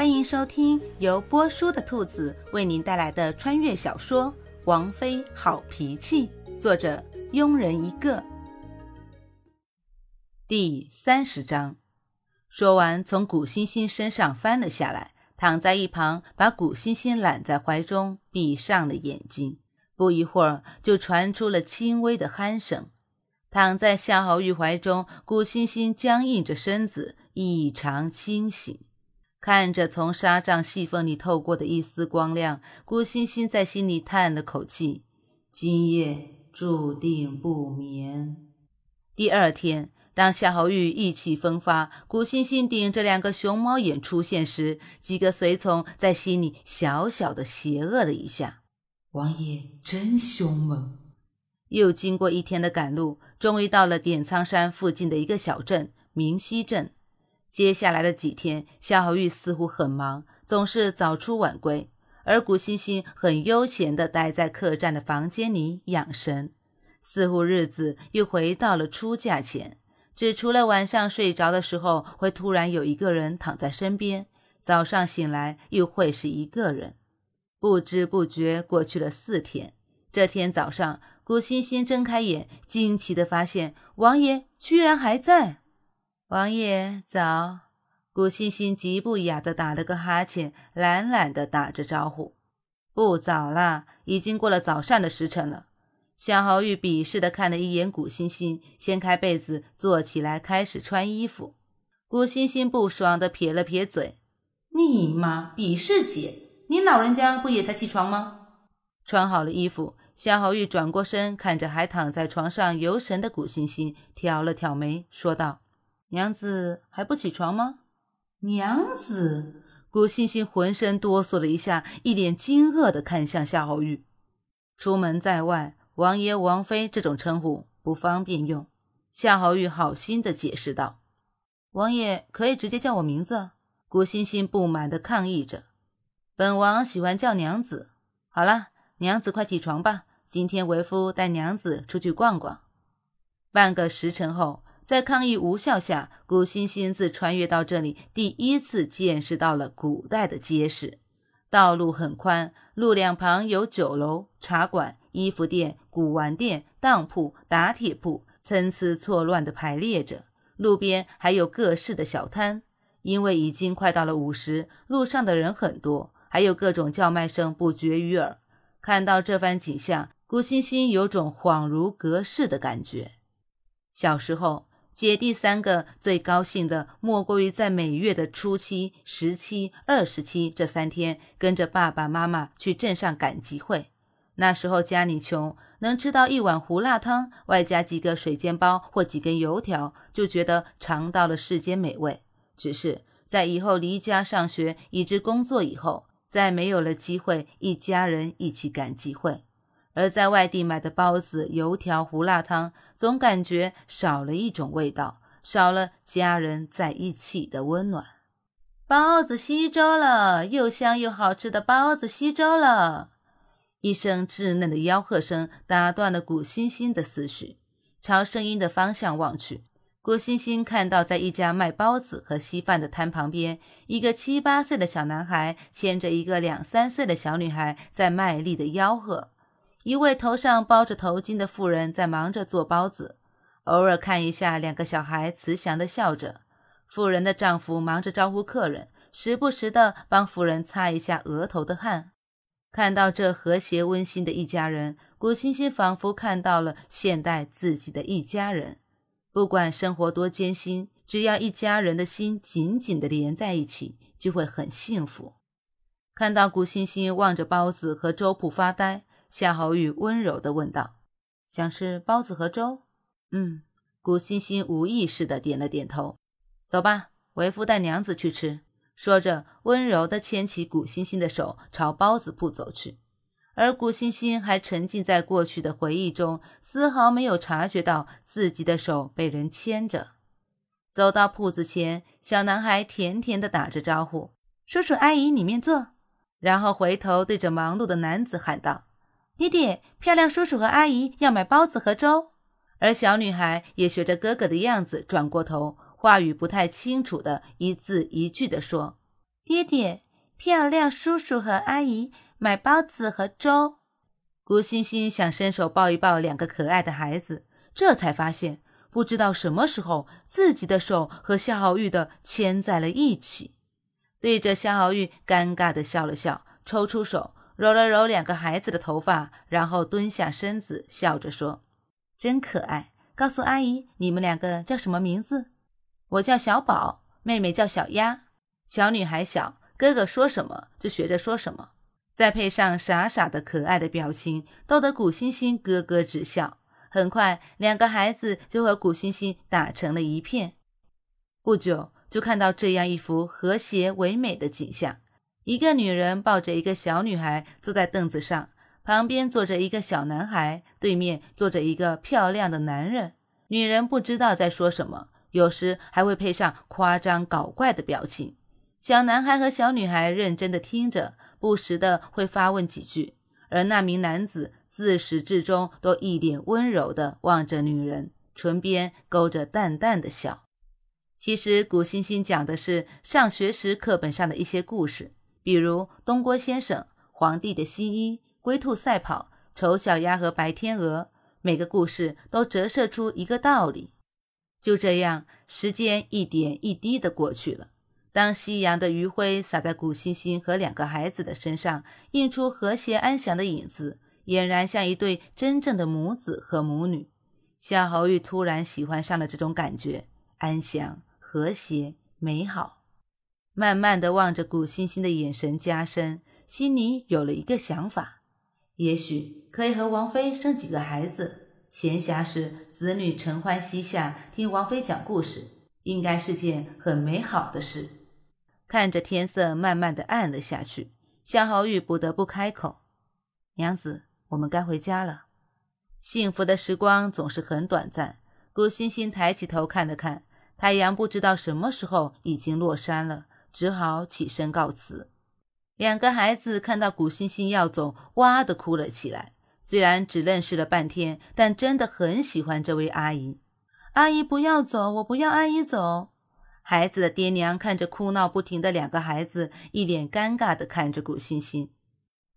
欢迎收听由波叔的兔子为您带来的穿越小说《王妃好脾气》，作者庸人一个。第三十章，说完，从古欣欣身上翻了下来，躺在一旁，把古欣欣揽在怀中，闭上了眼睛。不一会儿，就传出了轻微的鼾声。躺在夏侯玉怀中，古欣欣僵硬着身子，异常清醒。看着从纱帐细缝里透过的一丝光亮，顾欣欣在心里叹了口气：今夜注定不眠。第二天，当夏侯玉意气风发，顾欣欣顶着两个熊猫眼出现时，几个随从在心里小小的邪恶了一下：王爷真凶猛。又经过一天的赶路，终于到了点苍山附近的一个小镇——明溪镇。接下来的几天，夏侯玉似乎很忙，总是早出晚归，而古欣欣很悠闲地待在客栈的房间里养神，似乎日子又回到了出嫁前，只除了晚上睡着的时候会突然有一个人躺在身边，早上醒来又会是一个人。不知不觉过去了四天，这天早上，古欣欣睁开眼，惊奇地发现王爷居然还在。王爷早，顾欣欣极不雅的打了个哈欠，懒懒的打着招呼。不早了，已经过了早膳的时辰了。夏侯玉鄙视的看了一眼古欣欣，掀开被子坐起来开始穿衣服。古欣欣不爽的撇了撇嘴：“你妈鄙视姐，你老人家不也才起床吗？”穿好了衣服，夏侯玉转过身，看着还躺在床上游神的古欣欣，挑了挑眉，说道。娘子还不起床吗？娘子，顾欣欣浑身哆嗦了一下，一脸惊愕地看向夏侯玉。出门在外，王爷、王妃这种称呼不方便用。夏侯玉好心地解释道：“王爷可以直接叫我名字。”顾欣欣不满地抗议着：“本王喜欢叫娘子。”好了，娘子快起床吧，今天为夫带娘子出去逛逛。半个时辰后。在抗议无效下，古欣欣自穿越到这里，第一次见识到了古代的街市。道路很宽，路两旁有酒楼、茶馆、衣服店、古玩店、当铺、打铁铺，参差错乱地排列着。路边还有各式的小摊。因为已经快到了午时，路上的人很多，还有各种叫卖声不绝于耳。看到这番景象，古欣欣有种恍如隔世的感觉。小时候。姐弟三个最高兴的，莫过于在每月的初七、十七、二十七这三天，跟着爸爸妈妈去镇上赶集会。那时候家里穷，能吃到一碗胡辣汤，外加几个水煎包或几根油条，就觉得尝到了世间美味。只是在以后离家上学以至工作以后，再没有了机会一家人一起赶集会。而在外地买的包子、油条、胡辣汤，总感觉少了一种味道，少了家人在一起的温暖。包子稀粥了，又香又好吃的包子稀粥了！一声稚嫩的吆喝声打断了古欣欣的思绪。朝声音的方向望去，古欣欣看到在一家卖包子和稀饭的摊旁边，一个七八岁的小男孩牵着一个两三岁的小女孩，在卖力的吆喝。一位头上包着头巾的妇人在忙着做包子，偶尔看一下两个小孩慈祥的笑着。妇人的丈夫忙着招呼客人，时不时的帮妇人擦一下额头的汗。看到这和谐温馨的一家人，古欣欣仿佛看到了现代自己的一家人。不管生活多艰辛，只要一家人的心紧紧的连在一起，就会很幸福。看到古欣欣望着包子和粥铺发呆。夏侯玉温柔地问道：“想吃包子和粥？”“嗯。”古欣欣无意识地点了点头。“走吧，为夫带娘子去吃。”说着，温柔地牵起古欣欣的手，朝包子铺走去。而古欣欣还沉浸在过去的回忆中，丝毫没有察觉到自己的手被人牵着。走到铺子前，小男孩甜甜地打着招呼：“叔叔阿姨，里面坐。”然后回头对着忙碌的男子喊道。爹爹，漂亮叔叔和阿姨要买包子和粥，而小女孩也学着哥哥的样子转过头，话语不太清楚的一字一句的说：“爹爹，漂亮叔叔和阿姨买包子和粥。顾欣欣想伸手抱一抱两个可爱的孩子，这才发现，不知道什么时候自己的手和夏豪玉的牵在了一起。对着夏豪玉尴尬的笑了笑，抽出手揉了揉两个孩子的头发，然后蹲下身子，笑着说：“真可爱。告诉阿姨，你们两个叫什么名字？我叫小宝，妹妹叫小丫。小女孩小，哥哥说什么就学着说什么。”再配上傻傻的可爱的表情，逗得古欣欣咯咯直笑。很快，两个孩子就和古欣欣打成了一片。不久，就看到这样一幅和谐唯美的景象：一个女人抱着一个小女孩坐在凳子上，旁边坐着一个小男孩，对面坐着一个漂亮的男人。女人不知道在说什么，有时还会配上夸张搞怪的表情。小男孩和小女孩认真的听着。不时的会发问几句，而那名男子自始至终都一脸温柔的望着女人，唇边勾着淡淡的笑。其实古欣欣讲的是上学时课本上的一些故事，比如东郭先生、皇帝的新衣、龟兔赛跑、丑小鸭和白天鹅，每个故事都折射出一个道理。就这样，时间一点一滴的过去了。当夕阳的余晖洒在古欣欣和两个孩子的身上，映出和谐安详的影子，俨然像一对真正的母子和母女。夏侯玉突然喜欢上了这种感觉，安详、和谐、美好。慢慢的望着古欣欣的眼神加深，心里有了一个想法：也许可以和王妃生几个孩子，闲暇时子女承欢膝下，听王妃讲故事，应该是件很美好的事。看着天色慢慢的暗了下去，夏侯玉不得不开口：“娘子，我们该回家了。幸福的时光总是很短暂。”顾欣欣抬起头看了看，太阳不知道什么时候已经落山了，只好起身告辞。两个孩子看到古欣欣要走，哇的哭了起来。虽然只认识了半天，但真的很喜欢这位阿姨。阿姨不要走，我不要阿姨走。孩子的爹娘看着哭闹不停的两个孩子，一脸尴尬的看着古欣欣。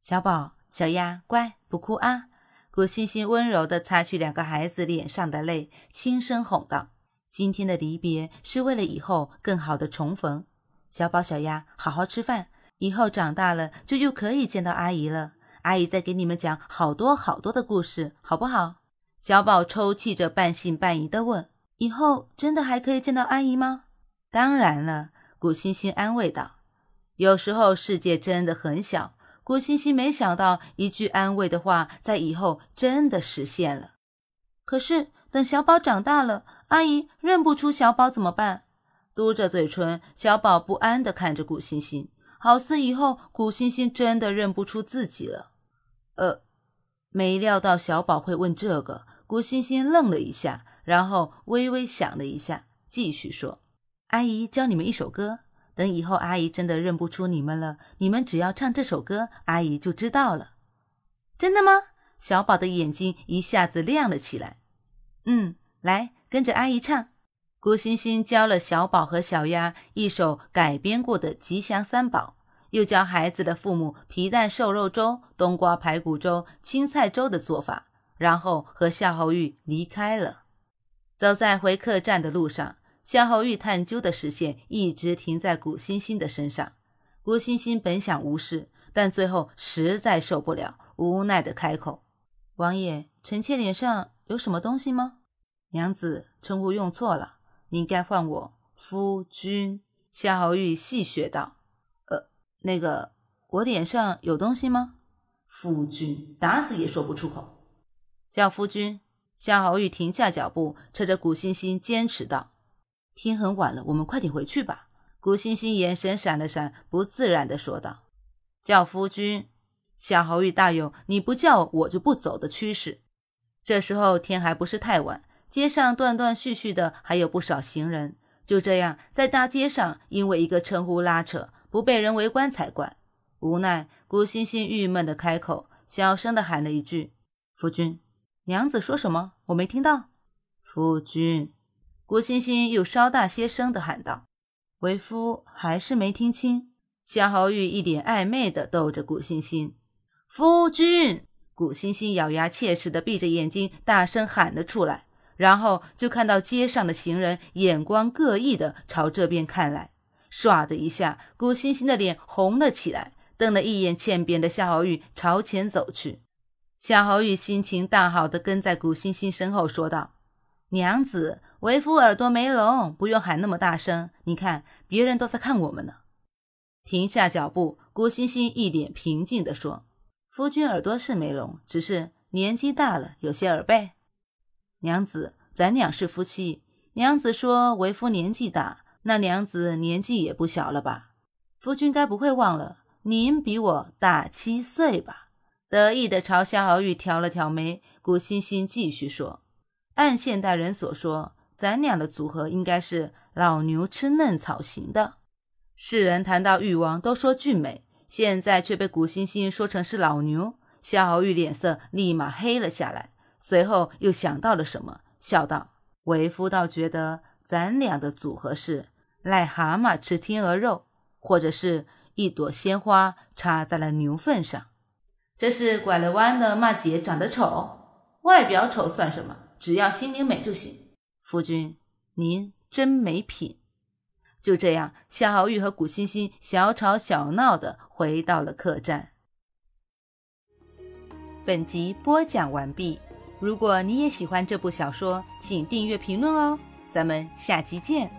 小宝、小丫，乖，不哭啊！古欣欣温柔的擦去两个孩子脸上的泪，轻声哄道：“今天的离别是为了以后更好的重逢。小宝、小鸭，好好吃饭，以后长大了就又可以见到阿姨了。阿姨再给你们讲好多好多的故事，好不好？”小宝抽泣着，半信半疑的问：“以后真的还可以见到阿姨吗？”当然了，古欣欣安慰道：“有时候世界真的很小。”古欣欣没想到一句安慰的话，在以后真的实现了。可是等小宝长大了，阿姨认不出小宝怎么办？嘟着嘴唇，小宝不安地看着古欣欣，好似以后古欣欣真的认不出自己了。呃，没料到小宝会问这个，古欣欣愣了一下，然后微微想了一下，继续说。阿姨教你们一首歌，等以后阿姨真的认不出你们了，你们只要唱这首歌，阿姨就知道了。真的吗？小宝的眼睛一下子亮了起来。嗯，来跟着阿姨唱。顾欣欣教了小宝和小丫一首改编过的《吉祥三宝》，又教孩子的父母皮蛋瘦肉粥、冬瓜排骨粥、青菜粥的做法，然后和夏侯玉离开了。走在回客栈的路上。夏侯玉探究的视线一直停在古欣欣的身上。古欣欣本想无视，但最后实在受不了，无奈的开口：“王爷，臣妾脸上有什么东西吗？”娘子称呼用错了，你应该唤我夫君。”夏侯玉戏谑道：“呃，那个，我脸上有东西吗？”夫君打死也说不出口。叫夫君。夏侯玉停下脚步，扯着古欣欣坚持道。天很晚了，我们快点回去吧。古欣欣眼神闪了闪，不自然的说道：“叫夫君。”夏侯玉大有你不叫我就不走的趋势。这时候天还不是太晚，街上断断续续的还有不少行人。就这样在大街上，因为一个称呼拉扯，不被人围观才怪。无奈，古欣欣郁闷的开口，小声的喊了一句：“夫君。”娘子说什么？我没听到。夫君。古欣欣又稍大些声的喊道：“为夫还是没听清。”夏侯玉一脸暧昧的逗着古欣欣。夫君，古欣欣咬牙切齿的闭着眼睛，大声喊了出来。然后就看到街上的行人眼光各异的朝这边看来，唰的一下，古欣欣的脸红了起来，瞪了一眼欠扁的夏侯玉，朝前走去。夏侯玉心情大好的跟在古欣欣身后说道：“娘子，为夫耳朵没聋，不用喊那么大声。你看，别人都在看我们呢。”停下脚步，古欣欣一脸平静地说：“夫君耳朵是没聋，只是年纪大了，有些耳背。”娘子，咱俩是夫妻。娘子说为夫年纪大，那娘子年纪也不小了吧？夫君该不会忘了，您比我大七岁吧？得意的朝夏侯玉挑了挑眉。古欣欣继续说：“按现代人所说，咱俩的组合应该是老牛吃嫩草型的。世人谈到玉王都说俊美，现在却被古欣欣说成是老牛。”夏侯玉脸色立马黑了下来。随后又想到了什么，笑道：“为夫倒觉得咱俩的组合是癞蛤蟆吃天鹅肉，或者是一朵鲜花插在了牛粪上。这是拐了弯的骂姐长得丑，外表丑算什么？只要心灵美就行。夫君，您真没品。”就这样，夏侯玉和古欣欣小吵小闹的回到了客栈。本集播讲完毕。如果你也喜欢这部小说，请订阅、评论哦！咱们下集见。